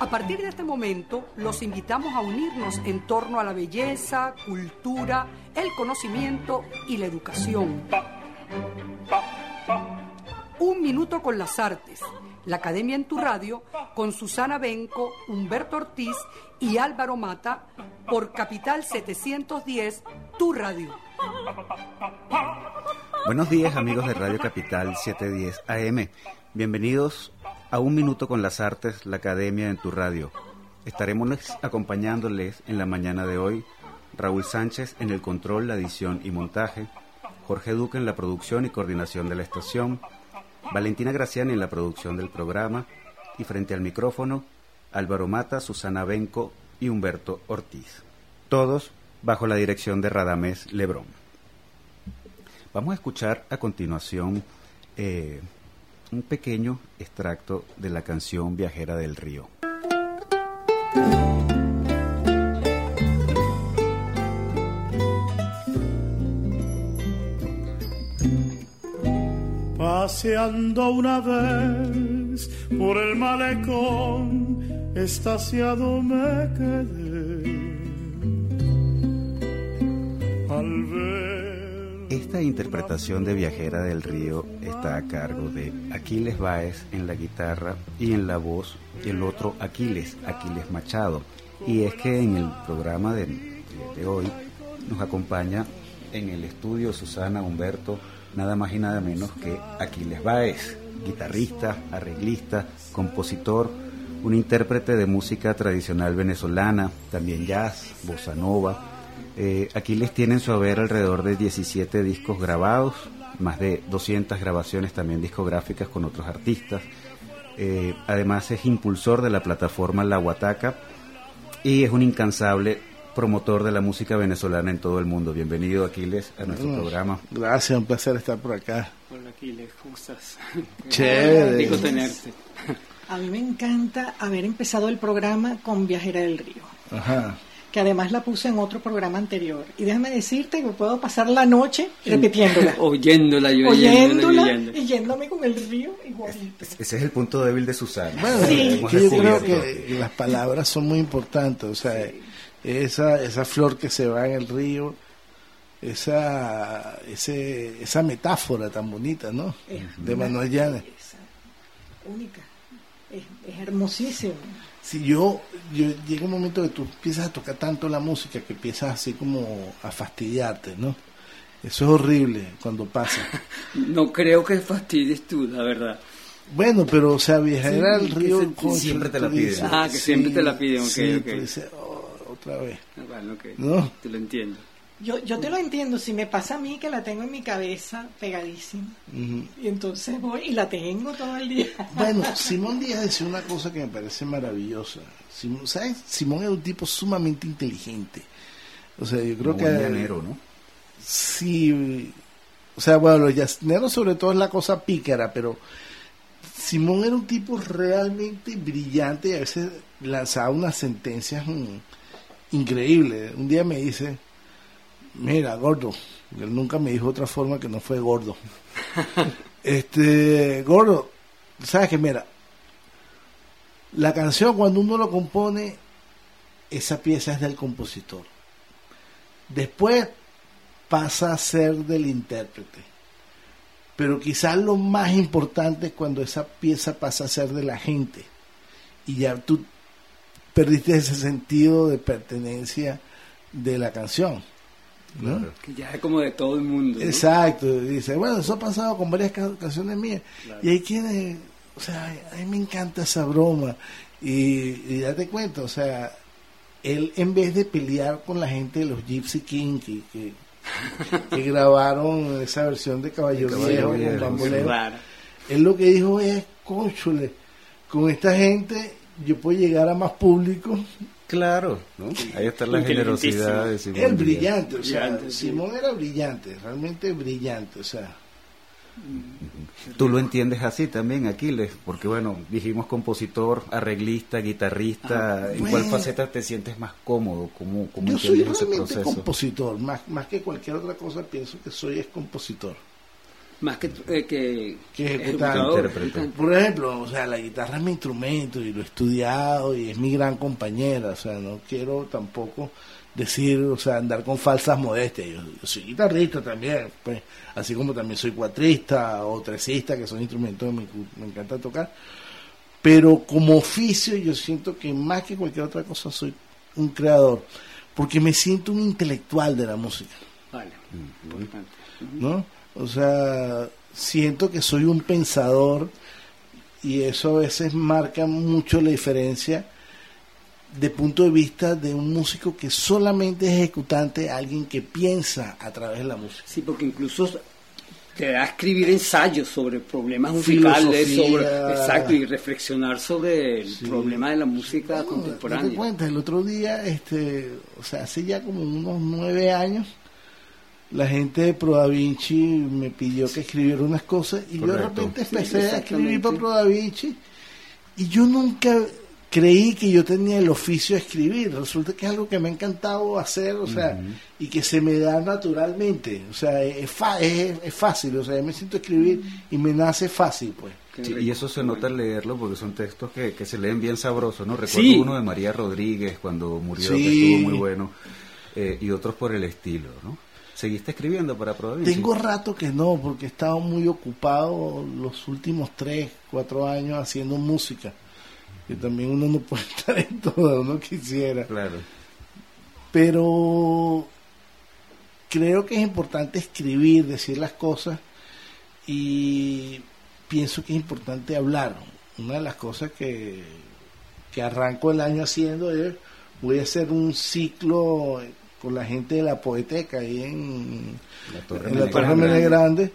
A partir de este momento, los invitamos a unirnos en torno a la belleza, cultura, el conocimiento y la educación. Un minuto con las artes. La Academia en tu Radio con Susana Benco, Humberto Ortiz y Álvaro Mata por Capital 710, tu radio. Buenos días amigos de Radio Capital 710 AM. Bienvenidos a Un Minuto con las Artes, la Academia en tu Radio. Estaremos acompañándoles en la mañana de hoy Raúl Sánchez en el control, la edición y montaje, Jorge Duque en la producción y coordinación de la estación, Valentina Graciani en la producción del programa y frente al micrófono Álvaro Mata, Susana Benco y Humberto Ortiz. Todos bajo la dirección de Radamés Lebrón. Vamos a escuchar a continuación eh, un pequeño extracto de la canción Viajera del Río. Paseando una vez por el malecón, estaciado me quedé. Al ver Esta interpretación de Viajera del Río está a cargo de Aquiles Báez en la guitarra y en la voz, y el otro Aquiles, Aquiles Machado. Y es que en el programa de, de hoy nos acompaña en el estudio Susana Humberto nada más y nada menos que Aquiles Báez, guitarrista, arreglista, compositor, un intérprete de música tradicional venezolana, también jazz, bossa nova. Eh, Aquiles tiene en su haber alrededor de 17 discos grabados, más de 200 grabaciones también discográficas con otros artistas. Eh, además es impulsor de la plataforma La Huataca y es un incansable promotor de la música venezolana en todo el mundo. Bienvenido, Aquiles, a nuestro Bueno, programa. Gracias, un placer estar por acá. Hola Aquiles, ¿cómo estás? Chévere. Digo tenerte. A mí me encanta haber empezado el programa con Viajera del Río, Ajá. Que además la puse en otro programa anterior. Y déjame decirte que puedo pasar la noche repitiéndola, Oyéndola, yo oyéndola oyéndola, y yéndome con el río igualito. Ese es el punto débil de Susana. Bueno, Sí. yo creo que las palabras son muy importantes. O sea, esa, esa flor que se va en el río, esa, ese, esa metáfora tan bonita, ¿no? Es De Manuel Llanes. Única. Es, es hermosísimo. Si yo, yo llega un momento que tú empiezas a tocar tanto la música que empiezas así como a fastidiarte, ¿no? Eso es horrible cuando pasa. No creo que fastidies tú, la verdad. Bueno, pero o sea, viajera Sí, al río, se- concho, siempre te la piden. dices, Ah, que siempre te la piden, ok, tú dices, "Oh, otra vez. Ah, Bueno, ok. ¿No? Te lo entiendo. Yo, yo te lo entiendo, si me pasa a mí que la tengo en mi cabeza pegadísima. Y entonces voy y la tengo todo el día. Bueno, Simón Díaz decía una cosa que me parece maravillosa. Simón, ¿Sabes? Simón era un tipo sumamente inteligente. O sea, yo creo Como que... llanero, ¿no? Sí, o sea, bueno, los llaneros sobre todo es la cosa pícara, pero Simón era un tipo realmente brillante y a veces lanzaba unas sentencias mm, increíbles. Un día me dice, mira, gordo, él nunca me dijo otra forma que no fue gordo. este, gordo, sabes que mira, la canción cuando uno lo compone, esa pieza es del compositor. Después pasa a ser del intérprete. Pero quizás lo más importante es cuando esa pieza pasa a ser de la gente. Y ya tú perdiste ese sentido de pertenencia de la canción. ¿No? Claro. Que ya es como de todo el mundo. ¿no? Exacto. Dice, bueno, eso ha pasado con varias ca- canciones mías. Y hay quienes, o sea, a mí me encanta esa broma. Y, y date cuenta, o sea, él en vez de pelear con la gente de los Gypsy King que, que, que grabaron esa versión de Caballo Viejo con Bamboleo, él lo que dijo es, cónchule, con esta gente yo puedo llegar a más público. Claro, ¿no? Ahí está la generosidad de Simón Él brillante, o sea, Brillante, sí. Simón era brillante, realmente brillante, o sea. Tú lo entiendes así también, Aquiles, porque bueno, dijimos compositor, arreglista, guitarrista, ¿en cuál faceta te sientes más cómodo? ¿Cómo, cómo Yo soy realmente proceso? compositor, más, más que cualquier otra cosa pienso que soy es compositor. Más que, eh, que, Que ejecutante. ejecutador, Intérprete. Por ejemplo, o sea, la guitarra es mi instrumento y lo he estudiado y es mi gran compañera, o sea, no quiero tampoco decir, o sea, andar con falsas modestias. Yo, yo soy guitarrista también, pues, así como también soy cuatrista o tresista, que son instrumentos que me, me encanta tocar. Pero como oficio yo siento que más que cualquier otra cosa soy un creador, porque me siento un intelectual de la música. Vale, importante. ¿no? O sea, siento que soy un pensador y eso a veces marca mucho la diferencia de punto de vista de un músico que solamente es ejecutante, alguien que piensa a través de la música. Sí, porque incluso te da a escribir ensayos sobre problemas musicales, sobre, exacto, y reflexionar sobre el Sí. problema de la música No, contemporánea. date cuenta, el otro día, este, o sea, hace ya como unos nueve años, la gente de Pro Da Vinci me pidió que escribiera unas cosas y yo de repente Sí, empecé a escribir para Pro Da Vinci y yo nunca creí que yo tenía el oficio de escribir. Resulta que es algo que me ha encantado hacer, o sea, y que se me da naturalmente. O sea, es, fa- es, es fácil, o sea, yo me siento a escribir y me nace fácil, pues. Sí, y eso se nota al leerlo porque son textos que, que se leen bien sabrosos, ¿no? Recuerdo Sí. uno de María Rodríguez cuando murió, Sí. que estuvo muy bueno, eh, y otros por el estilo, ¿no? ¿Seguiste escribiendo para Provincia? Tengo rato que no, porque he estado muy ocupado los últimos tres, cuatro años haciendo música. Que también uno no puede estar en todo, uno quisiera. Claro. Pero creo que es importante escribir, decir las cosas y pienso que es importante hablar. Una de las cosas que, que arranco el año haciendo es, voy a hacer un ciclo con la gente de la Poeteca ahí en, La Torre en la Mene Torre Grande.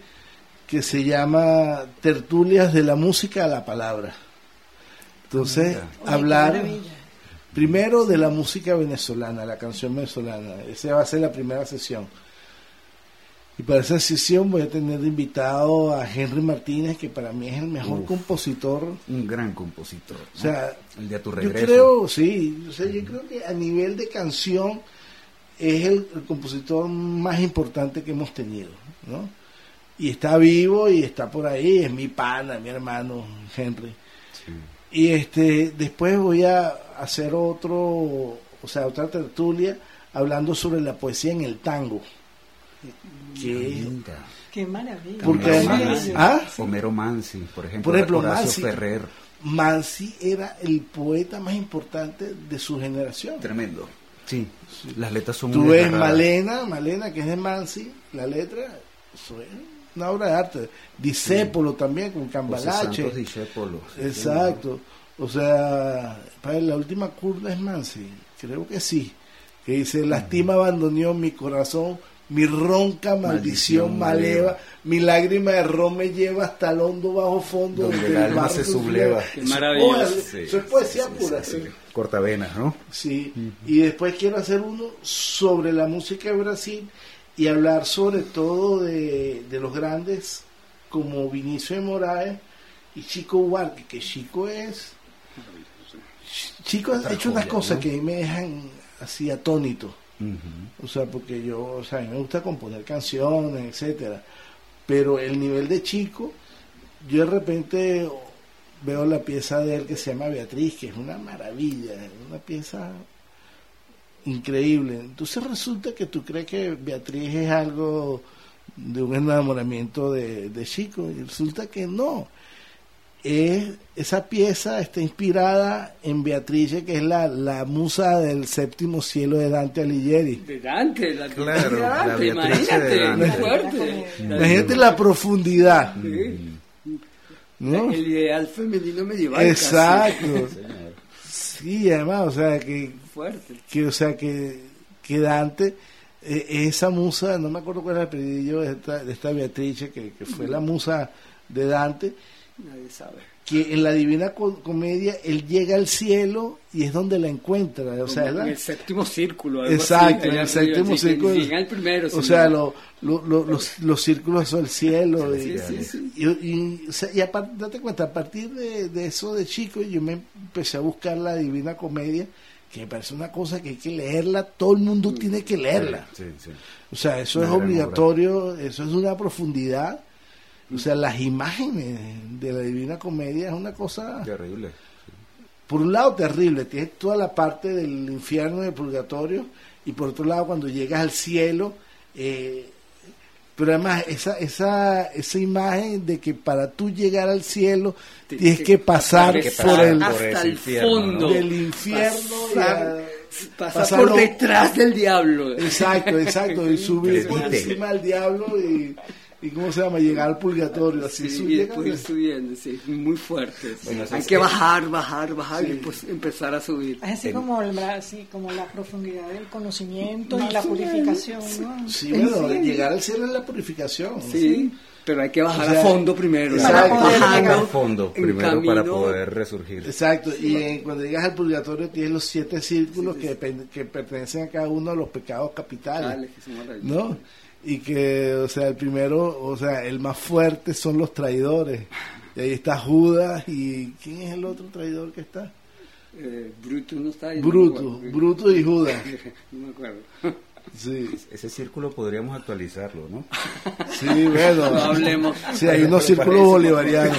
Que se llama Tertulias de la Música a la Palabra. Entonces. Oye, hablar primero de la música venezolana, la canción venezolana. Esa va a ser la primera sesión. Y para esa sesión voy a tener de invitado a Henry Martínez, que para mí es el mejor Uf. compositor. Un gran compositor. ¿no? O sea, el de A tu Yo regreso. creo, sí, o sea, yo creo que a nivel de canción es el, el compositor más importante que hemos tenido, ¿no? Y está vivo y está por ahí, es mi pana, mi hermano Henry. Sí. Y este, después voy a hacer otro, o sea, otra tertulia hablando sobre la poesía en el tango. Que. Qué maravilla. porque Homero. ¿ah? Homero Mansi, por ejemplo. Por ejemplo, Horacio Mansi. Ferrer. Mansi era el poeta más importante de su generación. Tremendo. Sí, las letras son Tú muy ves desgarradas. Malena, Malena que es de Mansi, la letra, es una obra de arte. Discépolo también con José Cambalache. Santos Discépolo. sí, Exacto. O sea, para la última curva es Mansi, creo que sí. Que dice, lastima abandonó mi corazón, mi ronca maldición, Maldición maleva, maleva. mi lágrima de ron me lleva hasta el hondo bajo fondo Donde donde el alma se subleva. Qué Eso es maravilloso. poesía, Sí, Eso es poesía sí, pura. Cortavenas, ¿no? Sí, y después quiero hacer uno sobre la música de Brasil y hablar sobre todo de, de los grandes como Vinicio de Moraes y Chico Huarque, que Chico es... Chico ha hecho unas cosas ¿no? que me dejan así atónito. O sea, porque yo, o sea, a mí me gusta componer canciones, etcétera. Pero el nivel de chico, yo de repente veo la pieza de él que se llama Beatriz, que es una maravilla, es una pieza increíble. Entonces resulta que tú crees que Beatriz es algo de un enamoramiento de, de chico, y resulta que no. Es, esa pieza está inspirada en Beatrice, que es la, la musa del séptimo cielo de Dante Alighieri. De Dante, la Claro, de la Dante, Beatrice imagínate, de Dante. fuerte. Imagínate la profundidad, Sí. ¿No? El ideal femenino medieval. Exacto. Sí, además, o sea, que. Fuerte. que o sea, que, que Dante, eh, esa musa, no me acuerdo cuál era el apellido de esta, de esta Beatrice, que, que fue la musa de Dante, Nadie sabe. que en la Divina Co- Comedia él llega al cielo y es donde la encuentra, o sea, la- en el séptimo círculo. algo Exacto, así, en el séptimo círculo. el primero. o sea, lo- lo- lo- los, los círculos son el cielo. y, Sí, sí, sí. y, y, o sea, y aparte, date cuenta, a partir de, de eso de chico, yo me empecé a buscar la Divina Comedia, que me parece una cosa que hay que leerla, todo el mundo tiene que leerla. Sí, sí. O sea, eso es obligatorio, eso es una profundidad. O sea, las imágenes de la Divina Comedia es una cosa, Terrible. por un lado terrible, tienes toda la parte del infierno y del purgatorio, y por otro lado cuando llegas al cielo, eh, pero además esa, esa, esa imagen de que para tú llegar al cielo tienes que pasar que por el hasta el infierno, fondo. ¿no? del infierno y Pasar, a- pasar pasarlo- por detrás del diablo. Exacto, exacto, y subir por encima del diablo y, y ¿cómo se llama? Llegar al purgatorio, así Sí, y después ir subiendo, sí, muy fuerte. Bueno, Hay es que que- bajar, bajar, bajar Sí. y después empezar a subir. Es así En- como, el, así como la profundidad del conocimiento y la purificación, ¿no? Sí, bueno, llegar al cielo es la purificación. Sí, pero hay que bajar O sea, a fondo primero. exacto. Para llegar al fondo primero para camino- poder resurgir. Exacto, y en- cuando llegas al purgatorio tienes los siete círculos que, depen- que pertenecen a cada uno de los pecados capitales, Dale, que. ¿no? Y que, o sea, el primero, o sea, el más fuerte son los traidores. Y ahí está Judas y ¿quién es el otro traidor que está? Eh, Brutus no está ahí. Bruto, no me acuerdo. Bruto y Judas. No me acuerdo. Sí, Ese círculo podríamos actualizarlo, ¿no? sí, bueno. No hablemos. Sí, hay unos círculos bolivarianos.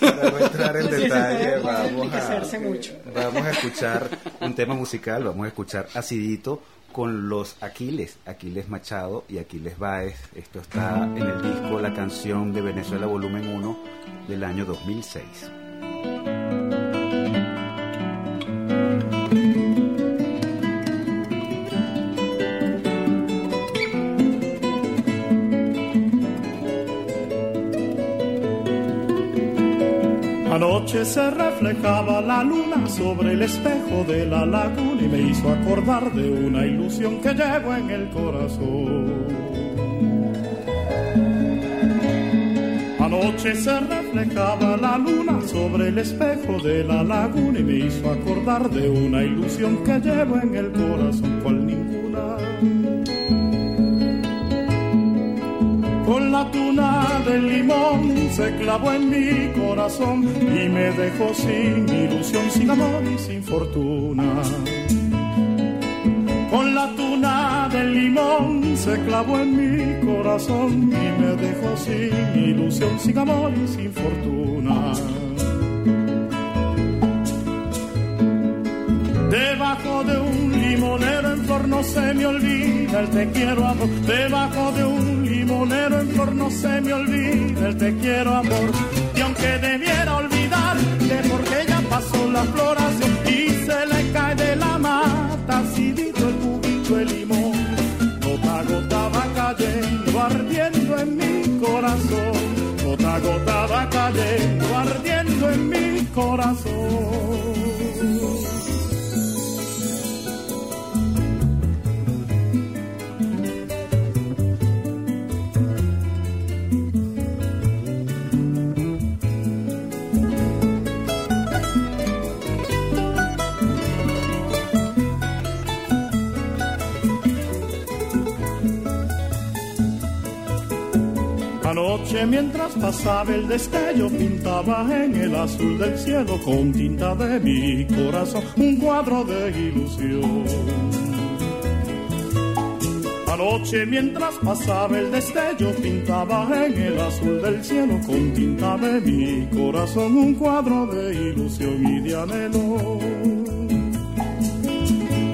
Para no entrar en detalle, vamos a, mucho. vamos a escuchar un tema musical, vamos a escuchar Acidito con los Aquiles, Aquiles Machado y Aquiles Báez. Esto está en el disco La canción de Venezuela volumen 1 del año 2006. Anoche se reflejaba la luna sobre el espejo de la laguna y me hizo acordar de una ilusión que llevo en el corazón. Anoche se reflejaba la luna sobre el espejo de la laguna y me hizo acordar de una ilusión que llevo en el corazón, cual ninguna. Con la tuna del limón se clavó en mi corazón y me dejó sin ilusión, sin amor y sin fortuna. Con la tuna del limón se clavó en mi corazón y me dejó sin ilusión, sin amor y sin fortuna. Debajo de un limonero en flor no se me olvida el te quiero amor. Debajo de un limonero en flor no se me olvida el te quiero amor. Y aunque debiera olvidar de por qué ya pasó la floración y se le cae de la mata, acidito el juguito el limón. Gota gota va cayendo, ardiendo en mi corazón. Gota gota va cayendo, ardiendo en mi corazón. Anoche mientras pasaba el destello pintaba en el azul del cielo con tinta de mi corazón un cuadro de ilusión. Anoche mientras pasaba el destello pintaba en el azul del cielo con tinta de mi corazón un cuadro de ilusión y de anhelo.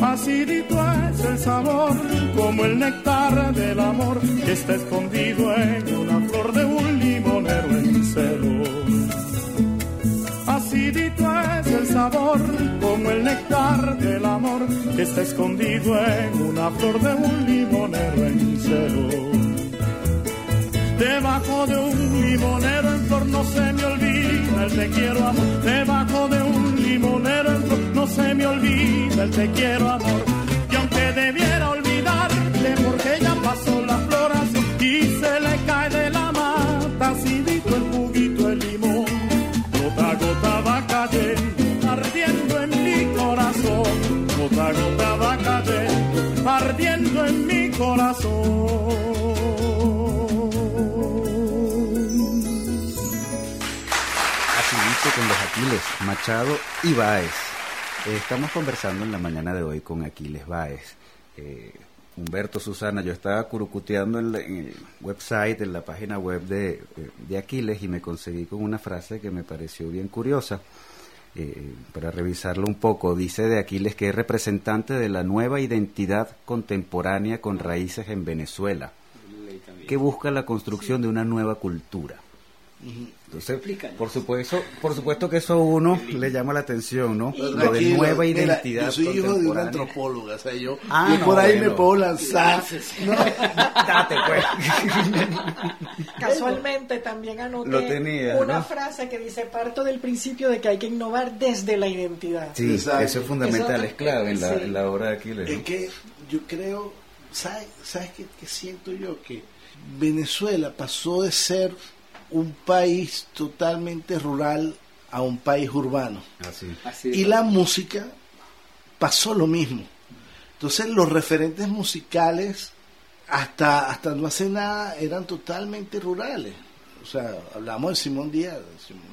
Acidito es el sabor, como el néctar del amor que está escondido en una celo. Acidito es el sabor, como el néctar del amor que está escondido en una flor de un limonero en celo. Debajo de un limonero en flor no se me olvida el te quiero amor. Debajo de un limonero en flor no se me olvida el te quiero amor. Y aunque debiera el juguito el limón. Gota a gota va cayendo, ardiendo en mi corazón. Gota a gota va cayendo, ardiendo en mi corazón. Acidito con los Aquiles, Machado y Báez. Eh, estamos conversando en la mañana de hoy con Aquiles Báez. Eh, Humberto, Susana, yo estaba curucuteando en, la- en el website, en la página web de, de Aquiles y me conseguí con una frase que me pareció bien curiosa. Eh, para revisarlo un poco, dice de Aquiles que es representante de la nueva identidad contemporánea con raíces en Venezuela, que busca la construcción de una nueva cultura. Entonces, Explícanos. por supuesto, por supuesto que eso a uno le llama la atención, ¿no? Lo de nueva mira, identidad Yo soy hijo de una antropóloga, o sea, yo, Ah, yo no, por ahí me bueno. puedo lanzar. No, Date, pues. Casualmente también anoté Lo tenía, una ¿no? frase que dice parto del principio de que hay que innovar desde la identidad. Sí, Exacto. eso es fundamental, Eso- es clave en la, sí. en la obra de Aquiles. Es que yo creo, ¿sabes, ¿sabes qué, qué siento yo? Que Venezuela pasó de ser un país totalmente rural a un país urbano. Así. Así de- Y la música pasó lo mismo. Entonces los referentes musicales hasta, hasta no hace nada eran totalmente rurales. O sea, hablamos de Simón Díaz,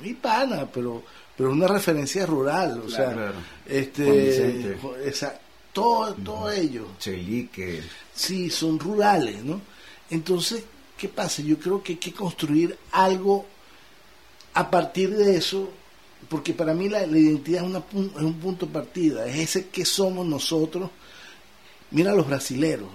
y pana, pero, pero una referencia rural. O sea, Claro. este, esa- todo, todo ello. Chelique. Sí, son rurales, ¿no? Entonces, ¿qué pasa? Yo creo que hay que construir algo a partir de eso, porque para mí la, la identidad es, una pun- es un punto de partida, es ese que somos nosotros. Mira los brasileros,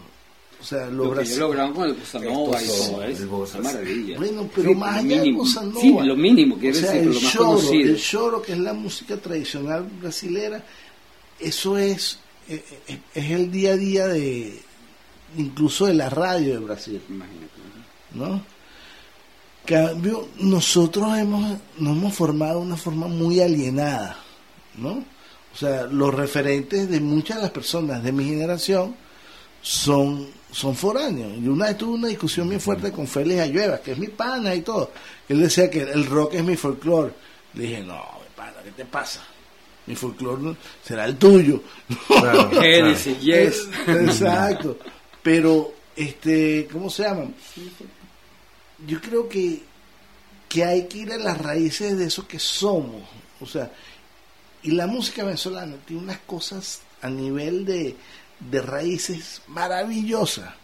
o sea, los Lo brasileros. lograron con el bossa nova y todo eso. bossa. Una maravilla. Bueno, pero Sí, más allá de mínimo. bossa nova. Sí, lo mínimo, quiere o sea, decir, el lo más choro, conocido. el choro, que es la música tradicional brasilera, eso es, eh, eh, es el día a día de incluso de la radio de Brasil. Imagínate. ¿No? Cambio, nosotros hemos, nos hemos formado de una forma muy alienada, ¿no? O sea, los referentes de muchas de las personas de mi generación son, son foráneos. Y una vez tuve una discusión bien fuerte con Félix Ayueva, que es mi pana y todo. Él decía que el rock es mi folclore. Le dije, no, mi pana, ¿qué te pasa? Mi folclore será el tuyo. Claro, Génesis, yes. Exacto. Pero, este, ¿cómo se llaman? Yo creo que, que hay que ir a las raíces de eso que somos. O sea, y la música venezolana tiene unas cosas a nivel de, de raíces maravillosas.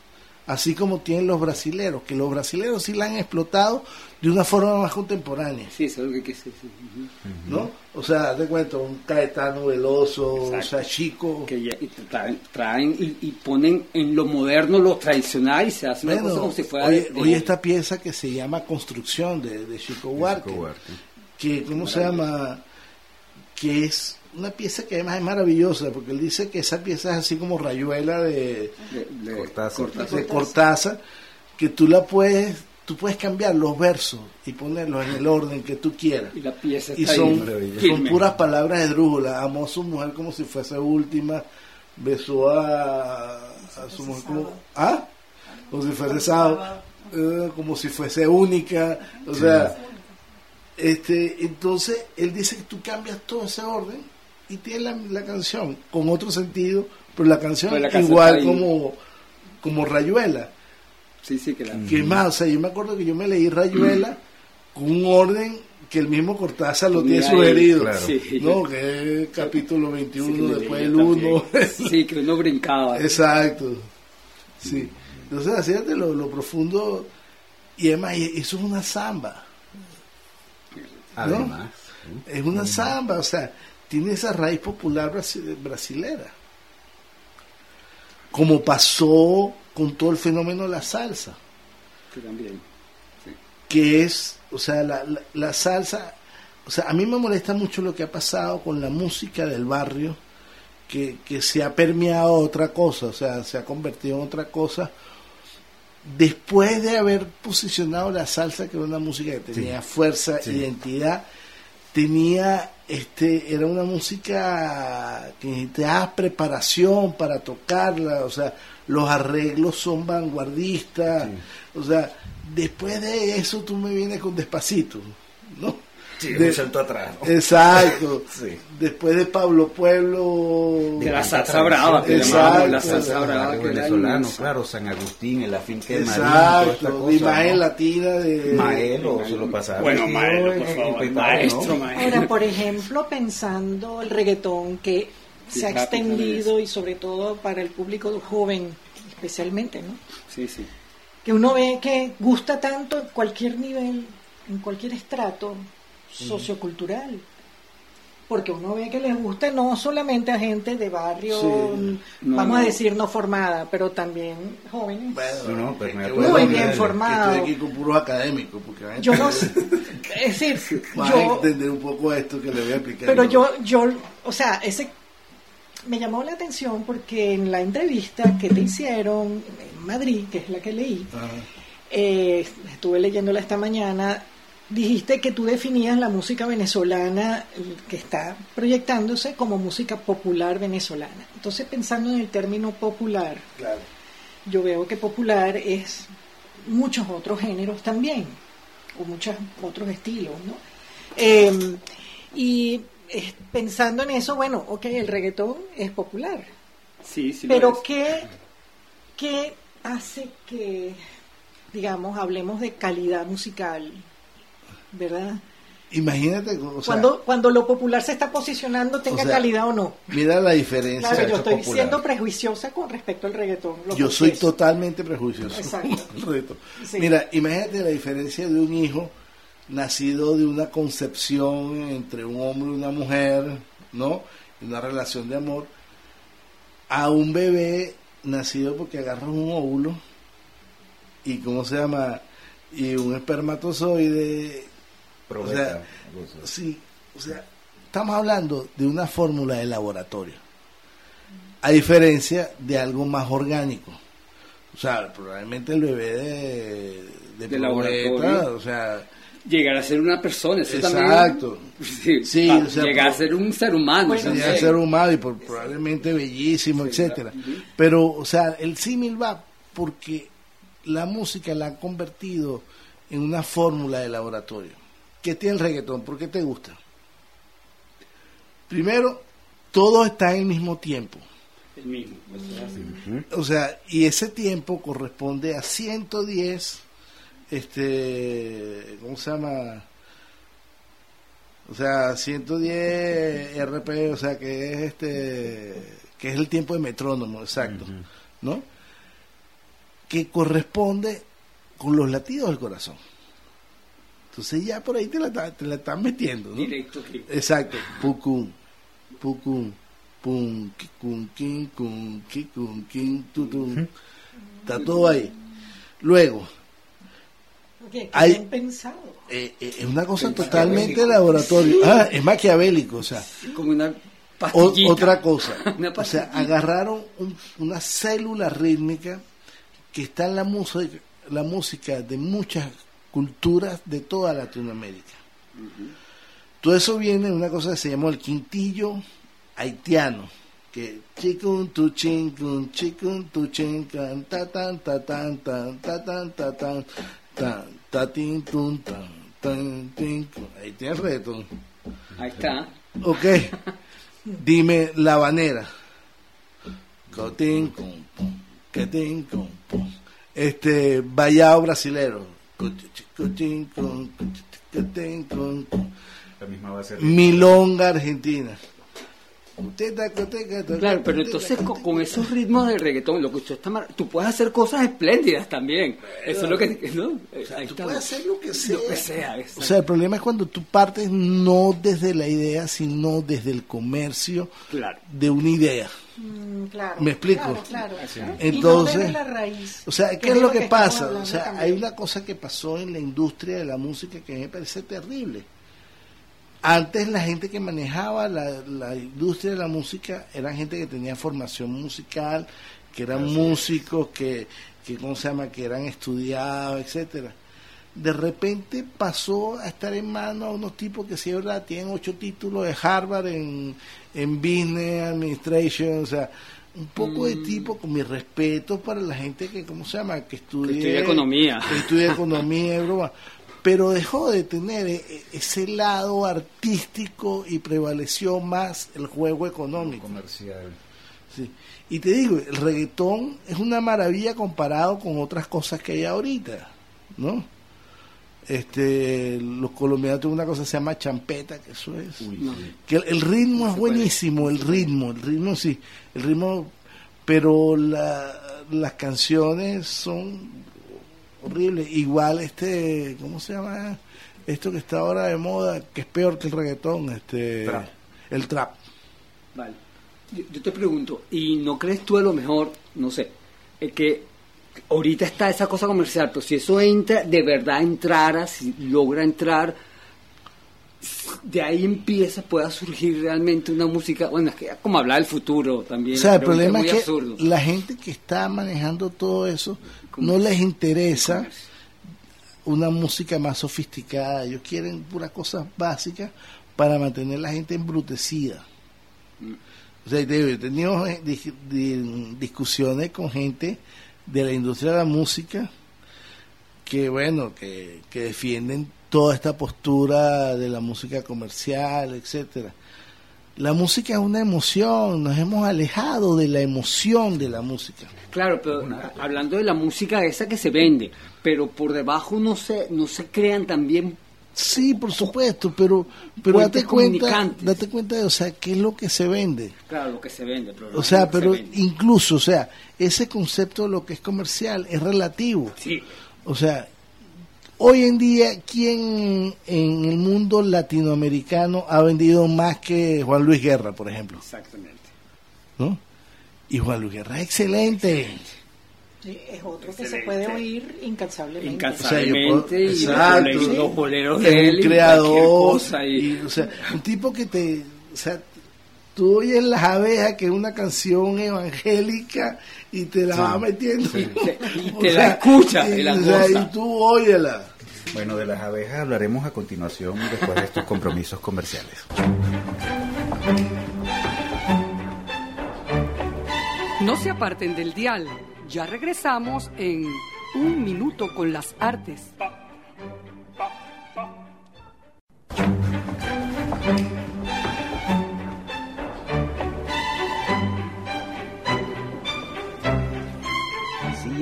Así como tienen los brasileros, que los brasileros sí la han explotado de una forma más contemporánea. Sí, eso es lo que quise decir. Ujú. ¿no? O sea, te cuento, un Caetano Veloso, o Exacto. sea, Chico. Que ya- y traen, traen y, y ponen en lo moderno lo tradicional y se hace una Bueno, cosa como si fuera hoy, de- de- hoy esta pieza que se llama Construcción de, de Chico Huarque, Chico Huarque. que ¿cómo se llama? Que es una pieza que además es maravillosa, porque él dice que esa pieza es así como rayuela de, de- de- Cortázar. de Cortázar, que tú la puedes, tú puedes cambiar los versos y ponerlos en el orden que tú quieras. Y la pieza Y está ahí, son, son puras palabras de drújula. Amó a su mujer como si fuese última. Besó a, a su mujer como, ¿ah? como si fuese sábado. eh, como si fuese única. O sea, este, entonces él dice que tú cambias todo ese orden y tienes la, la canción con otro sentido, pero la canción Pero la igual como, como Rayuela. Sí, sí, que la... Que es más, o sea, yo me acuerdo que yo me leí Rayuela con un orden que el mismo Cortázar lo tiene sugerido. claro. Sí. ¿No? Que es capítulo 21, Sí, que después el 1. también. Sí, que uno brincaba. Exacto. Sí. Entonces, así es de lo, lo profundo. Y además, eso es una samba. Además, Es una samba, o sea, tiene esa raíz popular brasi- brasilera. Como pasó con todo el fenómeno de la salsa. Que también. que es, o sea, la, la, la salsa, o sea, a mí me molesta mucho lo que ha pasado con la música del barrio, que, que se ha permeado a otra cosa, o sea, se ha convertido en otra cosa, después de haber posicionado la salsa, que era una música que tenía fuerza, Sí. identidad, tenía, este, era una música que necesitaba preparación para tocarla, o sea, los arreglos son vanguardistas, o sea, después de eso tú me vienes con despacito. Sí, De- un salto atrás. ¿no? Exacto. Sí. Después de Pablo Pueblo. Que la salsa brava, que Exacto. llamábamos la salsa brava. Que venezolano, claro, San Agustín, el afinque de Marín, toda esta Exacto. cosa, De imagen ¿no? latina de. Maelo, se lo pasaba. Bueno, en- por en favor, maestro, ¿no? maestro. Ahora, por ejemplo, pensando el reggaetón que Sí, se ha extendido y sobre todo para el público joven, especialmente, ¿no? Sí, sí. Que uno ve que gusta tanto en cualquier nivel, en cualquier estrato sociocultural. Porque uno ve que les gusta no solamente a gente de barrio, Sí. No, vamos a decir no formada, pero también jóvenes. No, no, pero me qué acuerdo Muy bien que formado. Estoy aquí con puros académicos, porque van a Yo no sé, es decir, a entender un poco esto que le voy a explicar. pero yo, yo, o sea, ese me llamó la atención porque en la entrevista que te hicieron en Madrid, que es la que leí, eh, estuve leyéndola esta mañana, dijiste que tú definías la música venezolana que está proyectándose como música popular venezolana. Entonces, pensando en el término popular, Claro. yo veo que popular es muchos otros géneros también, o muchos otros estilos, ¿no? Eh, y pensando en eso, bueno, ok, el reggaetón es popular, Sí, sí. lo pero es. ¿qué, ¿qué hace que, digamos, hablemos de calidad musical, verdad? Imagínate, o sea, cuando, cuando lo popular se está posicionando, tenga sea, calidad o no. mira la diferencia. Claro, yo esto estoy popular. siendo prejuiciosa con respecto al reggaetón. lo Yo soy totalmente prejuicioso. Exacto. Sí. Mira, imagínate la diferencia de un hijo nacido de una concepción entre un hombre y una mujer, ¿no? Una relación de amor, a un bebé nacido porque agarras un óvulo y, ¿cómo se llama? Y un espermatozoide. O sea, Sí, o sea, estamos hablando de una fórmula de laboratorio, a diferencia de algo más orgánico. O sea, probablemente el bebé de, de, De laboratorio. o sea, Llegar a ser una persona, eso Exacto. también. Sí, Sí, pa- o sea, llegar a ser un ser humano. Bueno, también. sería ser humano y por- probablemente bellísimo, etcétera. Pero, o sea, el símil va porque la música la han convertido en una fórmula de laboratorio. ¿Qué tiene el reggaetón? ¿Por qué te gusta? Primero, todo está en el mismo tiempo. El mismo. eso es así. O sea, y ese tiempo corresponde a 110, este, ¿cómo se llama? O sea, 110 RP, o sea, que es este, que es el tiempo de metrónomo, exacto, ¿no? Que corresponde con los latidos del corazón. Entonces ya por ahí te la, te la están metiendo, ¿no? Directo. Exacto. Pucum, pucum, pum, kikun, kin, kun, kikun, kin, tutum. Está todo ahí. Luego, qué Hay- bien pensado. eh, eh, es una cosa totalmente de laboratorio. Ah, es maquiavélico, o sea. Como una O- otra cosa. Una O sea, agarraron un- una célula rítmica que está en la música, la música de muchas culturas de toda Latinoamérica. Todo eso viene de una cosa que se llamó el quintillo haitiano, que chicun tu chincun, chicun tu chincan, ta tan ta tan tan ta tan ta tan tan ta tin tun tan tan tin. Ahí tiene reto. Ahí está. Ok. Dime la habanera. Cotín pum, pum. Este, vallado brasilero. La misma base Milonga argentina. Claro, pero entonces con, esos ritmos de reggaetón, lo que usted está mar- tú puedes hacer cosas espléndidas también. Eso es lo que, ¿no? Ahí Tú está. puedes hacer lo que sea. Lo que sea, O sea, el problema es cuando tú partes no desde la idea, sino desde el comercio Claro. de una idea. Mm, claro. ¿Me explico? Claro, claro. Entonces- y no desde la raíz. O sea, que ¿qué es lo que estamos pasa? O sea, también. hay una cosa que pasó en la industria de la música que me parece terrible. Antes la gente que manejaba la, la industria de la música eran gente que tenía formación musical, que eran músicos, que, que, ¿cómo se llama? Que eran estudiados, etcétera. De repente pasó a estar en manos a unos tipos que sí, es verdad, tienen ocho títulos de Harvard en, en Business Administration, o sea, un poco de tipo, con mi respeto para la gente que, ¿cómo se llama? Que estudia, estudia economía. que estudia economía broma. Pero dejó de tener e- e- ese lado artístico y prevaleció más el juego económico. comercial. Sí. Y te digo, el reggaetón es una maravilla comparado con otras cosas que hay ahorita, ¿no? Este, los colombianos tienen una cosa que se llama champeta, que eso es. Que el, el ritmo es buenísimo, el ritmo, el ritmo sí, el ritmo, pero la, las canciones son horribles. Igual este, ¿cómo se llama? Esto que está ahora de moda, que es peor que el reggaetón, este, Trap. el trap. Vale. Yo, yo te pregunto, ¿y no crees tú a lo mejor, no sé, eh, que ahorita está esa cosa comercial, pero si eso entra, de verdad entrara, si logra entrar, de ahí empieza, pueda surgir realmente una música, bueno, es que como hablar del futuro también. O sea, el problema es que absurdo. la gente que está manejando todo eso no les interesa una música más sofisticada. Ellos quieren puras cosas básicas para mantener la gente embrutecida. O sea, te digo, he tenido eh, dis- di- discusiones con gente de la industria de la música que, bueno, que, que defienden toda esta postura de la música comercial, etcétera. La música es una emoción, nos hemos alejado de la emoción de la música. Claro, pero hablando de la música esa que se vende, pero por debajo no se, no se crean también Sí, por supuesto, pero pero date cuenta, date cuenta de, o sea, qué es lo que se vende. Claro, lo que se vende. Pero O sea, se pero incluso, o sea, ese concepto de lo que es comercial es relativo. Sí, O sea, hoy en día, ¿quién en el mundo latinoamericano ha vendido más que Juan Luis Guerra, por ejemplo? exactamente. ¿No? Y Juan Luis Guerra es excelente. Sí, es otro que se puede oír incansablemente. Incansablemente. O sea, yo puedo- y Exacto, los, boleros Es de él. un y cualquier creador. cosa y- y, o sea, un tipo que te. O sea, tú oyes Las Abejas, que es una canción evangélica, y te la va metiendo. Sí, te- y O te la escucha, y, y la o sea, y tú óyela. Bueno, de las abejas hablaremos a continuación después de estos compromisos comerciales. No se aparten del dial. Ya regresamos en Un Minuto con las Artes.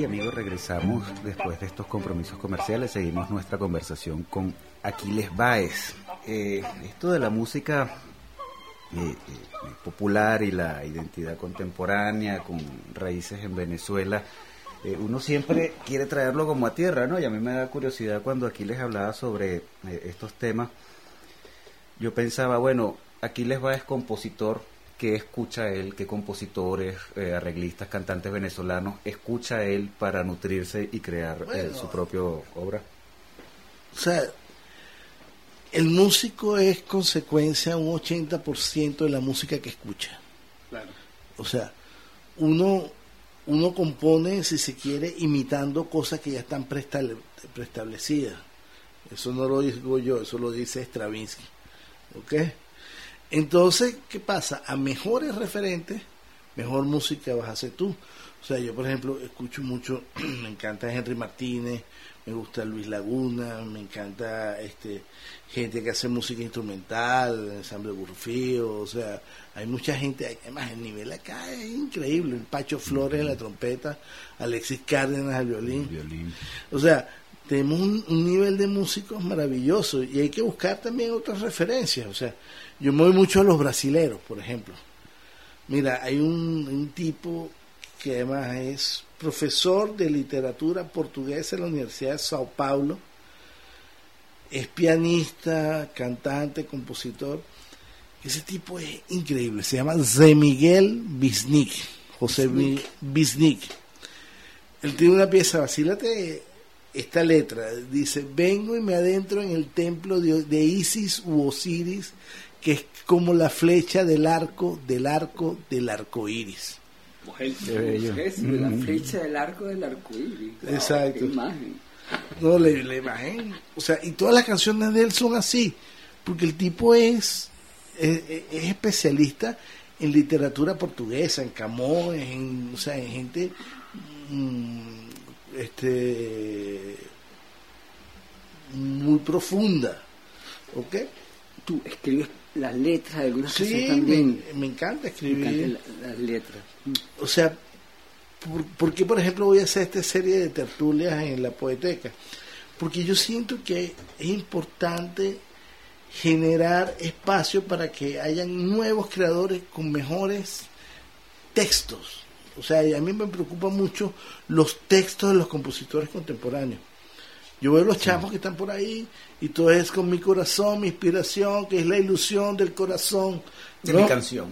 Amigos, regresamos después de estos compromisos comerciales. Seguimos nuestra conversación con Aquiles Báez. Eh, esto de la música eh, eh, popular y la identidad contemporánea con raíces en Venezuela, uno siempre quiere traerlo como a tierra, ¿no? Y a mí me da curiosidad cuando Aquiles hablaba sobre estos temas. Yo pensaba, bueno, Aquiles Báez compositor, ¿qué escucha él? ¿Qué compositores, eh, arreglistas, cantantes venezolanos escucha él para nutrirse y crear eh, su propia obra? O sea, el músico es consecuencia un 80% de la música que escucha. Claro. O sea, uno, uno compone, si se quiere, imitando cosas que ya están preestable- preestablecidas. Eso no lo digo yo, eso lo dice Stravinsky. ¿Ok? Entonces, ¿qué pasa? A mejores referentes, mejor música vas a hacer tú. O sea, yo, por ejemplo, escucho mucho, me encanta Henry Martínez, me gusta Luis Laguna, me encanta este gente que hace música instrumental, ensamble Burfío, o sea, hay mucha gente, además el nivel acá es increíble, el Pacho Flores en la trompeta, Alexis Cárdenas al violín. Violín. O sea, tenemos un, un nivel de músicos maravilloso y hay que buscar también otras referencias. O sea, yo me voy mucho a los brasileros, por ejemplo. Mira, hay un, un tipo que además es profesor de literatura portuguesa en la Universidad de Sao Paulo. Es pianista, cantante, compositor. Ese tipo es increíble. Se llama Zé Miguel Bisnik. José Bisnik. Él tiene una pieza, vacílate esta letra. Dice, vengo y me adentro en el templo de, de Isis u Osiris, que es como la flecha del arco, del arco, del arco iris. Es de la flecha del arco del arco iris. Wow, Exacto. qué imagen. No, le, le bajé. O sea, y todas las canciones de él son así, porque el tipo es, es, es especialista en literatura portuguesa, en Camões, en, o sea, en gente mm, este muy profunda. ¿Ok? Tú escribes las letras de algunas Sí, también. me, me encanta Me escribir. la- las letras. O sea, ¿por, por qué, por ejemplo, voy a hacer esta serie de tertulias en la poeteca? Porque yo siento que es importante generar espacio para que hayan nuevos creadores con mejores textos. O sea, a mí me preocupa mucho los textos de los compositores contemporáneos. Yo veo los chamos que están por ahí y todo es con mi corazón, mi inspiración, que es la ilusión del corazón. De ¿no? mi canción.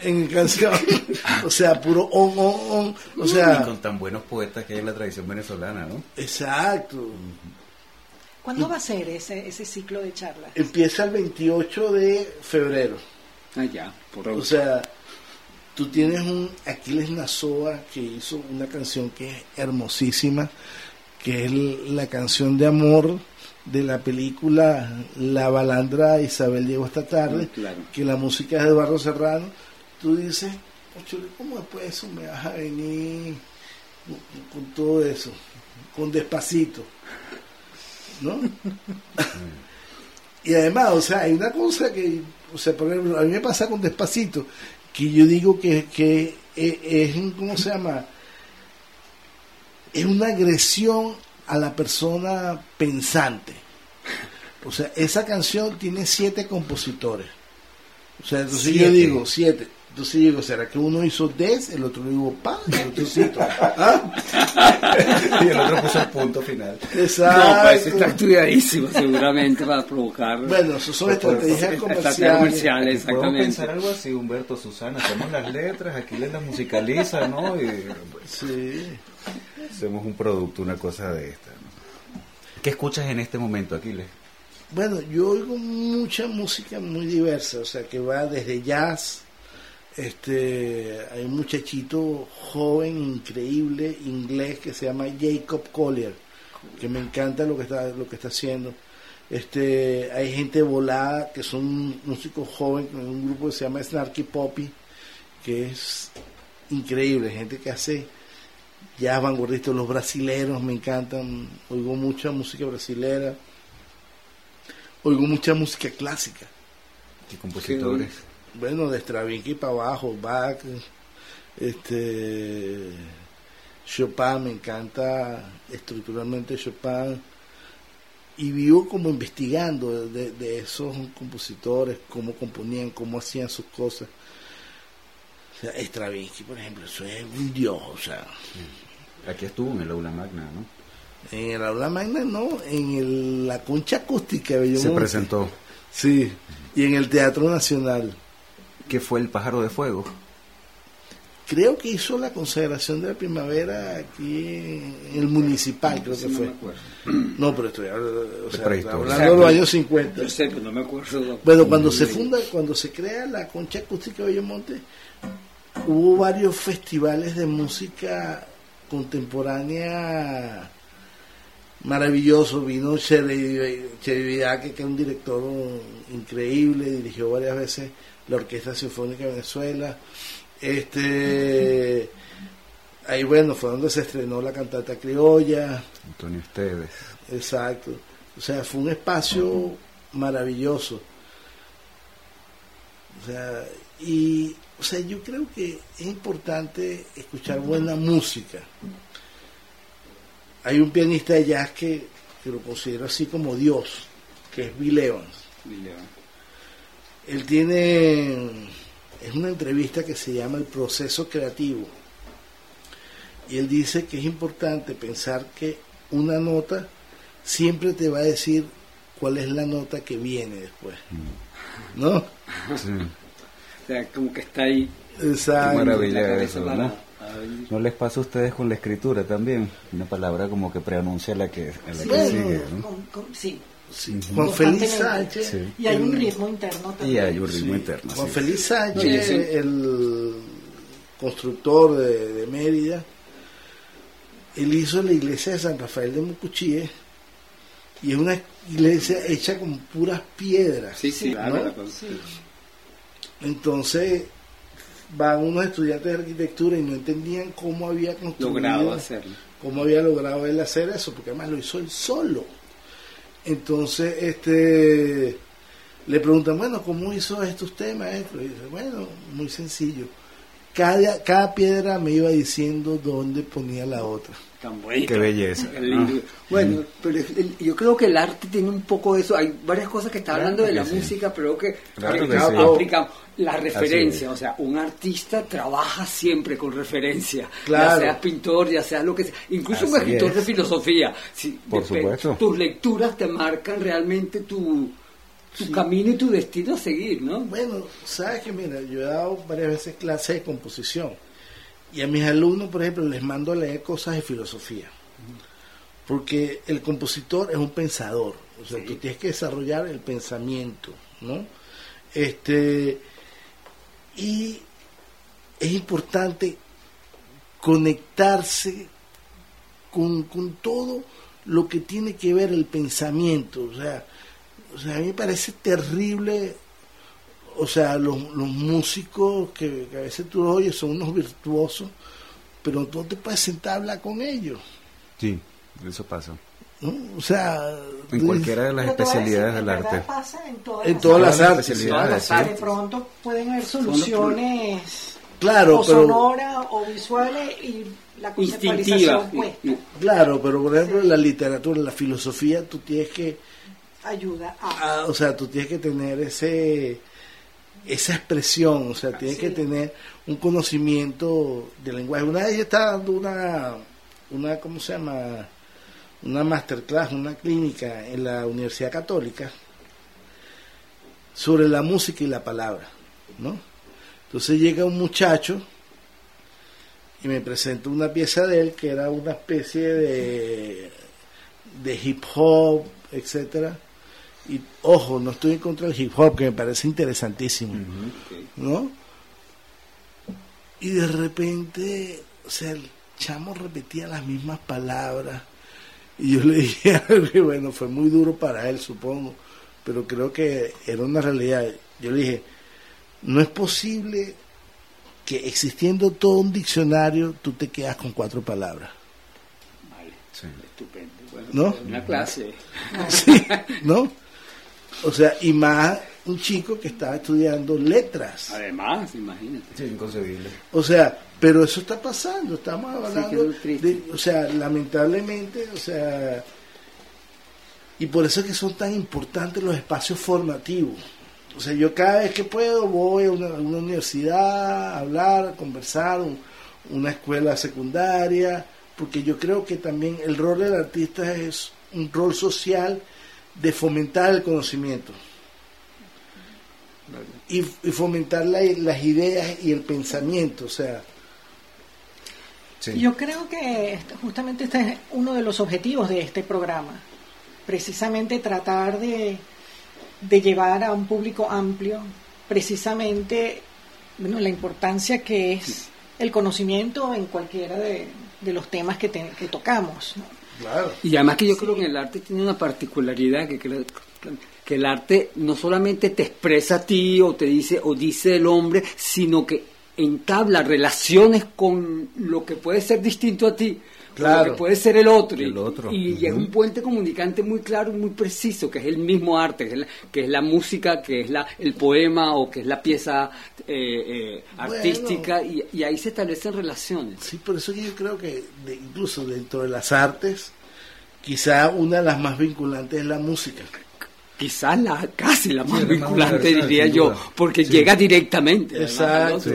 En mi canción. o sea, puro on, on, on. O sea, y con tan buenos poetas que hay en la tradición venezolana, ¿no? exacto. ¿Cuándo va a ser ese, ese ciclo de charlas? Empieza el 28 de febrero. Ah, ya, por O sea, tú tienes un Aquiles Nazoa que hizo una canción que es hermosísima, que es la canción de amor de la película La balandra Isabel llegó esta tarde, Ah, claro. que la música es de Barro Serrano. Tú dices, "Cónchale, ¿cómo después de eso me vas a venir con, todo eso? Con despacito. ¿No? Y además, o sea, hay una cosa que, o sea, por ejemplo, a mí me pasa con Despacito, que yo digo que, que es, es, ¿cómo se llama? Es una agresión a la persona pensante. O sea, esa canción tiene siete compositores. O sea, entonces yo digo, siete. Entonces yo digo, ¿será que uno hizo des, el otro digo pa, y el otro cito? ¿Ah? y el otro puso el punto final. Exacto. No, pues está estudiadísimo seguramente para provocar Bueno, eso son estrategias estrategias comerciales. comerciales, Podemos exactamente. pensar algo así, Humberto, Susana, hacemos las letras, aquí les las musicaliza, ¿no? Y pues, Sí. Hacemos un producto, una cosa de esta. ¿Qué escuchas en este momento, Aquiles? Bueno, yo oigo mucha música muy diversa, o sea, que va desde jazz, este, hay un muchachito joven, increíble, inglés, que se llama Jacob Collier, que me encanta lo que está, lo que está haciendo. Este, hay gente volada, que son músicos jóvenes, un grupo que se llama Snarky Poppy, que es increíble, gente que hace jazz vanguardista, los brasileros me encantan, oigo mucha música brasilera oigo mucha música clásica. ¿Qué compositores? Bueno, de Stravinsky para abajo, Bach, este, Chopin, me encanta estructuralmente Chopin. Y vivo como investigando de, de esos compositores, cómo componían, cómo hacían sus cosas. O sea, Stravinsky, por ejemplo, eso es un dios, o sea, Aquí estuvo en el aula magna, ¿no? en el aula magna no, en el- la concha acústica de Se Bellomonte. presentó. Sí, y en el Teatro Nacional. ¿Qué fue el pájaro de fuego? Creo que hizo la consagración de la primavera aquí en el municipal, creo que fue. No, pero estoy hablando, o sea, hablando de los años 50. Yo sé, pero no me acuerdo. Bueno, cuando se funda, cuando se crea la Concha Acústica de Bellomonte, hubo varios festivales de música contemporánea maravillosos. Vino Vidaque, que es un director increíble, dirigió varias veces la Orquesta Sinfónica de Venezuela. Este, ahí bueno, fue donde se estrenó la cantata criolla. Antonio Esteves. Exacto. O sea, fue un espacio maravilloso. O sea, y o sea, yo creo que es importante escuchar buena música. Hay un pianista de jazz que, que lo considero así como Dios, que es Bill Evans. Él tiene, es una entrevista que se llama El proceso creativo. Y él dice que es importante pensar que una nota siempre te va a decir cuál es la nota que viene después. ¿No? Sí. O sea, como que está ahí. Exacto. Qué maravilla eso, ¿no? para- ¿No les pasa a ustedes con la escritura también? Una palabra como que preanuncia la que, a la que Bueno, sigue, ¿no? Con- con- sí. Sí, Juan Constantemente. Sánchez. Sí. Y hay un ritmo interno también. Y hay un ritmo sí, interno. Juan sí. Félix Sánchez, el constructor de, de Mérida, él hizo la iglesia de San Rafael de Mucuchíes y es una iglesia hecha con puras piedras. Sí, sí, ¿no? claro. Entonces van unos estudiantes de arquitectura y no entendían cómo había construido, Logrado hacerlo. cómo había logrado él hacer eso, porque además lo hizo él solo. Entonces, este le preguntan, bueno, ¿cómo hizo estos temas? Y dice, bueno, muy sencillo. Cada, cada piedra me iba diciendo dónde ponía la otra. Tan bonito. Qué belleza. Bueno, pero el- yo creo que el arte tiene un poco de eso. Hay varias cosas que está Claro hablando de la sí. música, pero que Claro que que sí. aplicamos la referencia. O sea, un artista trabaja siempre con referencia. Claro. Ya seas pintor, ya seas lo que sea. Incluso un escritor es. de filosofía. Si Por supuesto. Tus lecturas te marcan realmente tu, tu camino y tu destino a seguir, ¿no? Bueno, sabes que mira, yo he dado varias veces clases de composición y a mis alumnos, por ejemplo, les mando a leer cosas de filosofía, porque el compositor es un pensador, o sea, tú tienes que desarrollar el pensamiento, ¿no? Este y es importante conectarse con, con todo lo que tiene que ver el pensamiento, o sea, o sea, a mí me parece terrible o sea, los, los músicos que, que a veces tú los oyes son unos virtuosos, pero tú no te puedes sentar a hablar con ellos. Sí, eso pasa. ¿no? O sea, En tú cualquiera de las especialidades del arte. pasa en todas, En las todas artes. las artes, especialidades, sí. De pronto pueden haber soluciones Claro, o pero- sonoras o visuales y la conceptualización cuesta. Claro, pero por ejemplo Sí. en la literatura, en la filosofía, tú tienes que, Ayuda a... ah, o sea, tú tienes que tener ese esa expresión, o sea, tienes que tener un conocimiento del lenguaje. Una vez yo estaba dando una, una, ¿cómo se llama? Una masterclass, una clínica en la Universidad Católica sobre la música y la palabra, ¿no? Entonces llega un muchacho y me presenta una pieza de él que era una especie de, de hip hop, etcétera. Y ojo, no estoy en contra del hip hop, que me parece interesantísimo, ¿no? Y de repente, o sea, el chamo repetía las mismas palabras. Y yo le dije, que bueno, fue muy duro para él, supongo, pero creo que era una realidad. Yo le dije, no es posible que existiendo todo un diccionario, tú te quedas con cuatro palabras. Vale, Sí. estupendo. Bueno, ¿No? Una clase. Sí, ¿no? O sea, y más un chico que estaba estudiando letras. Además, imagínate. Sí, inconcebible. O sea, pero eso está pasando, estamos hablando triste. de, o sea, lamentablemente, o sea, y por eso es que son tan importantes los espacios formativos. O sea, yo cada vez que puedo voy a una, a una universidad a hablar, a conversar, un- una escuela secundaria, porque yo creo que también el rol del artista es un rol social de fomentar el conocimiento y, y fomentar la- las ideas y el pensamiento, o sea, Sí. Yo creo que justamente este es uno de los objetivos de este programa, precisamente tratar de, de llevar a un público amplio, precisamente bueno, la importancia que es el conocimiento en cualquiera de, de los temas que, te- que tocamos. ¿no? Y además que yo creo que el arte tiene una particularidad que creo que el arte no solamente te expresa a ti o te dice o dice el hombre, sino que entabla relaciones con lo que puede ser distinto a ti, Claro. lo que puede ser el otro, y- El otro. y, y es un puente comunicante muy claro y muy preciso, que es el mismo arte, que es la, que es la música, que es la, el poema o que es la pieza eh, eh, artística, y, y ahí se establecen relaciones. Sí, por eso que yo creo que de- incluso dentro de las artes, quizá una de las más vinculantes es la música. quizás la casi la más la más vinculante diría yo porque Sí. llega directamente Exacto.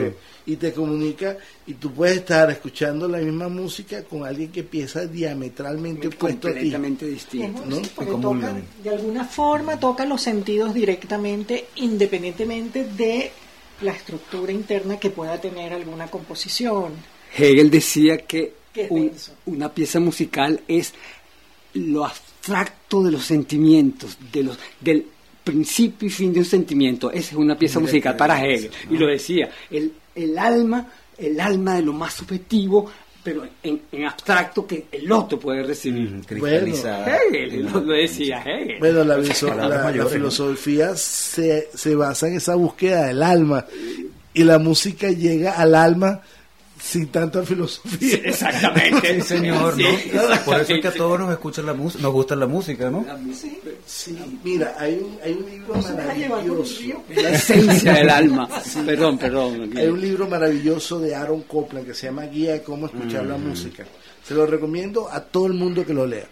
Y te comunica, y tú puedes estar escuchando la misma música con alguien que piensa diametralmente opuesto a ti. completamente distinto ¿no? sí, porque comulgan. de alguna forma tocan los sentidos directamente, independientemente de la estructura interna que pueda tener alguna composición. Hegel decía que un- una pieza musical es lo abstracto de los sentimientos de los del principio y fin de un sentimiento esa es una pieza musical para Hegel ¿no? y lo decía el, el alma el alma de lo más subjetivo pero en, en abstracto que el otro puede recibir. Mm, cristalizada. Hegel lo, lo decía Hegel. Bueno, la, la- la ¿no? filosofía se, se basa en esa búsqueda del alma. Y la música llega al alma sin tanta filosofía. Exactamente. Sí, señor, ¿no? Sí, Por eso es que a todos nos escucha la música, nos gusta la música, ¿no? Sí, mira, hay un, hay un libro maravilloso. La esencia del alma. Perdón, perdón. Hay un libro maravilloso de Aaron Copland que se llama Guía de cómo escuchar la música. Se lo recomiendo a todo el mundo que lo lea.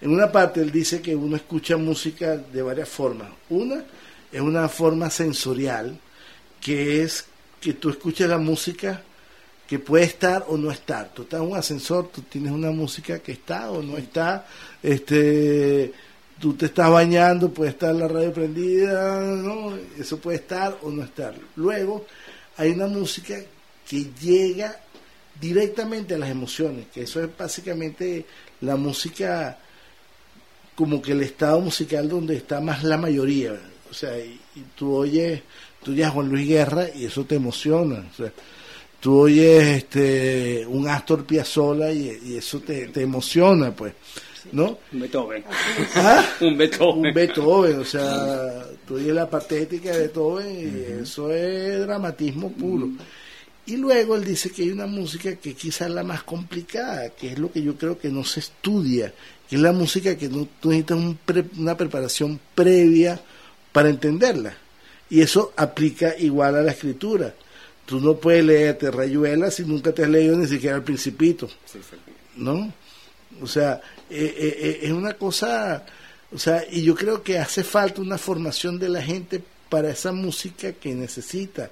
En una parte él dice que uno escucha música de varias formas. Una es una forma sensorial, que es que tú escuchas la música que puede estar o no estar. Tú estás en un ascensor, tú tienes una música que está o no está. Este, tú te estás bañando, puede estar la radio prendida, ¿no? Eso puede estar o no estar. Luego hay una música que llega directamente a las emociones, que eso es básicamente la música como que el estado musical donde está más la mayoría. O sea, y, y tú oyes, tú oyes a Juan Luis Guerra y eso te emociona. O sea, tú oyes este, un Astor Piazzolla y, y eso te, te emociona, pues. ¿No? Un Beethoven. ¿Ah? Un Beethoven. Un Beethoven, o sea, tú oyes la patética de Beethoven y eso es dramatismo puro. Y luego él dice que hay una música que quizás es la más complicada, que es lo que yo creo que no se estudia, que es la música que no, tú necesitas un pre- una preparación previa para entenderla. Y eso aplica igual a la escritura. Tú no puedes leerte Rayuela si nunca te has leído ni siquiera El Principito. ¿no? O sea, eh, eh, eh, es una cosa, o sea, y yo creo que hace falta una formación de la gente para esa música que necesita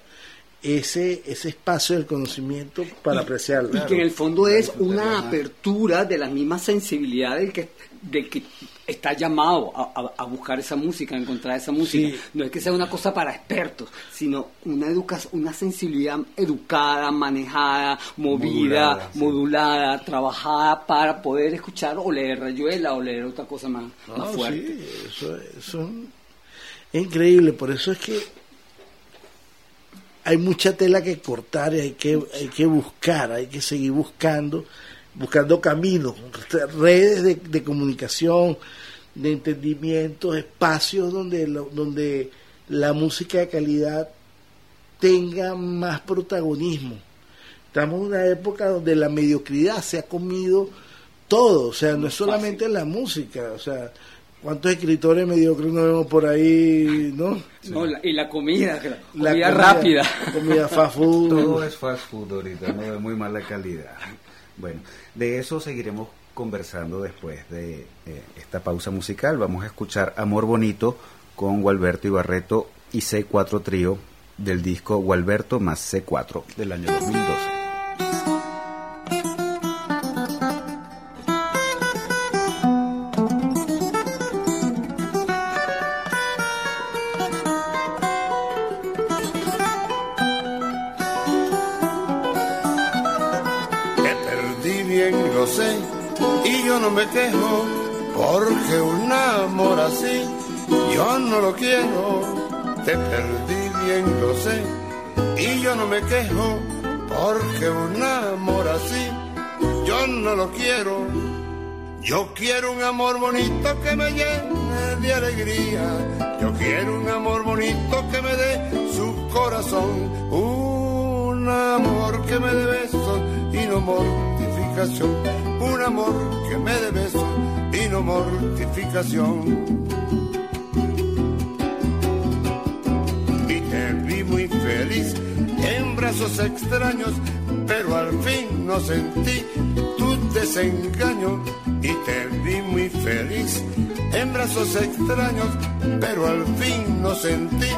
ese ese espacio del conocimiento para apreciarla. Y que en el fondo es una apertura de la misma sensibilidad del que, del que está llamado a, a- a buscar esa música, a encontrar esa música. Sí. No es que sea una cosa para expertos, sino una educación, una sensibilidad educada, manejada, movida, Modulada, sí. trabajada para poder escuchar o leer Rayuela o leer otra cosa más, No, más fuerte. sí, eso, eso es increíble, por eso es que hay mucha tela que cortar y hay que, hay que buscar, hay que seguir buscando, buscando caminos, redes de, de comunicación, de entendimiento, espacios donde, lo- donde la música de calidad tenga más protagonismo. Estamos en una época donde la mediocridad se ha comido todo, o sea, no es solamente la música, o sea, ¿cuántos escritores mediocres no vemos por ahí, no? No, la- y la comida, La comida rápida. Comida fast food. Todo es fast food ahorita, ¿no? de muy mala calidad. Bueno, de eso seguiremos conversando después de eh, esta pausa musical. Vamos a escuchar Amor Bonito con Gualberto Ibarreto y C4 Trío del disco Gualberto más C4 del año 2012. No me quejo, porque un amor así yo no lo quiero. Te perdí bien, lo sé, y yo no me quejo, porque un amor así yo no lo quiero. Yo quiero un amor bonito que me llene de alegría. Yo quiero un amor bonito que me dé su corazón. Un amor que me dé besos y no mortificación. Un amor que me dé besos y no mortificación. y te vi muy feliz en brazos extraños, pero al fin no sentí tu desengaño y te vi muy feliz en brazos extraños, pero al fin no sentí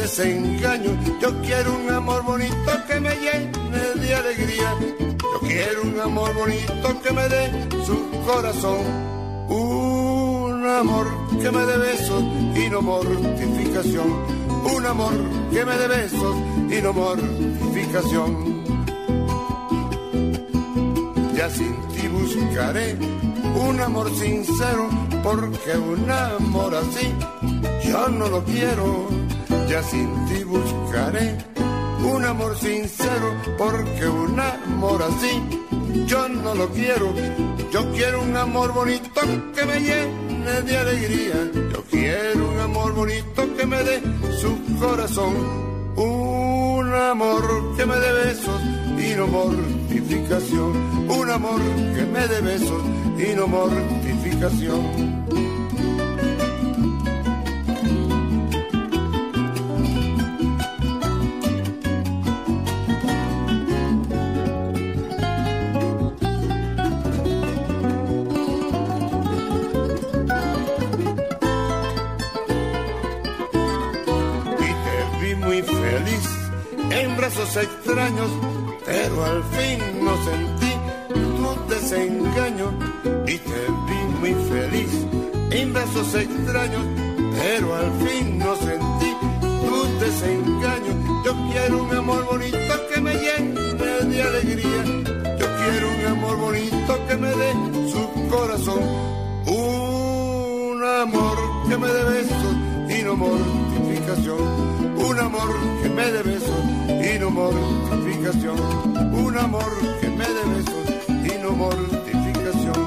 desengaño. Yo quiero un amor bonito que me llene de alegría. Yo quiero un amor bonito que me dé su corazón. Un amor que me dé besos y no mortificación. Un amor que me dé besos y no mortificación. Ya sin ti buscaré un amor sincero, porque un amor así yo no lo quiero. Ya sin ti buscaré un amor sincero, porque un amor así yo no lo quiero. Yo quiero un amor bonito que me llene de alegría. Yo quiero un amor bonito que me dé su corazón. Un amor que me dé besos y no mortificación. Un amor que me dé besos y no mortificación. Extraños, pero al fin no sentí tu desengaño y te vi muy feliz. En brazos extraños, pero al fin no sentí tu desengaño. Yo quiero un amor bonito que me llene de alegría, yo quiero un amor bonito que me dé su corazón, un amor que me dé besos y no mortificación. Un amor que me dé besos no mortificación, un amor que me dé besos y no mortificación,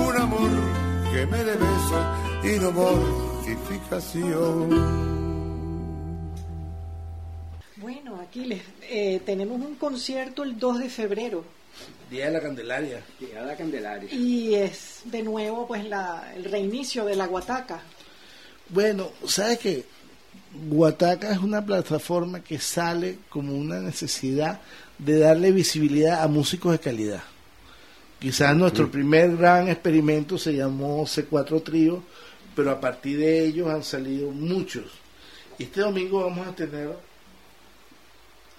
un amor que me dé besos y no mortificación. Bueno, aquí les, eh, tenemos un concierto el 2 de febrero. Día de la Candelaria. Día de la Candelaria. Y es de nuevo pues la, el reinicio de la Guataca. Bueno, ¿sabes qué? Guataca es una plataforma que sale como una necesidad de darle visibilidad a músicos de calidad. Quizás nuestro primer gran experimento se llamó C4 Trío, pero a partir de ellos han salido muchos. Este domingo vamos a tener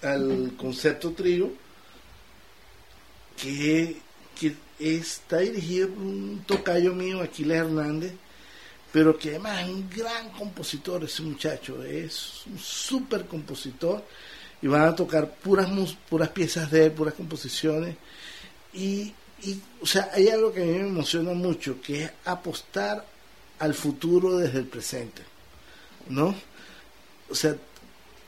al concepto trío que, que está dirigido por un tocayo mío, Aquiles Hernández, pero que además es un gran compositor ese muchacho, es un súper compositor y van a tocar puras puras piezas de él, puras composiciones y, y, o sea, hay algo que a mí me emociona mucho, que es apostar al futuro desde el presente, ¿no? O sea,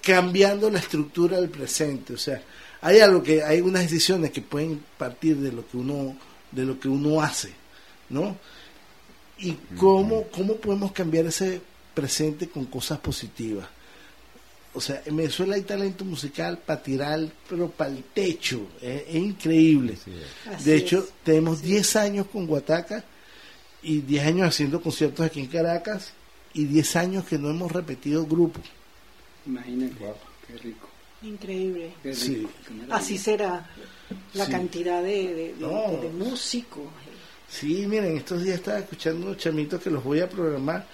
cambiando la estructura del presente, o sea, hay algo que hay unas decisiones que pueden partir de lo que uno de lo que uno hace, ¿no? Y cómo, cómo podemos cambiar ese presente con cosas positivas. O sea, en Venezuela hay talento musical para tirar, pero para el techo. Es, increíble. de hecho, tenemos 10 años con Guataca y 10 años haciendo conciertos aquí en Caracas y 10 años que no hemos repetido grupos. Imagínate, qué rico. Increíble. sí. Así será la cantidad de, de músicos Sí, miren, estos días estaba escuchando unos chamitos que los voy a programar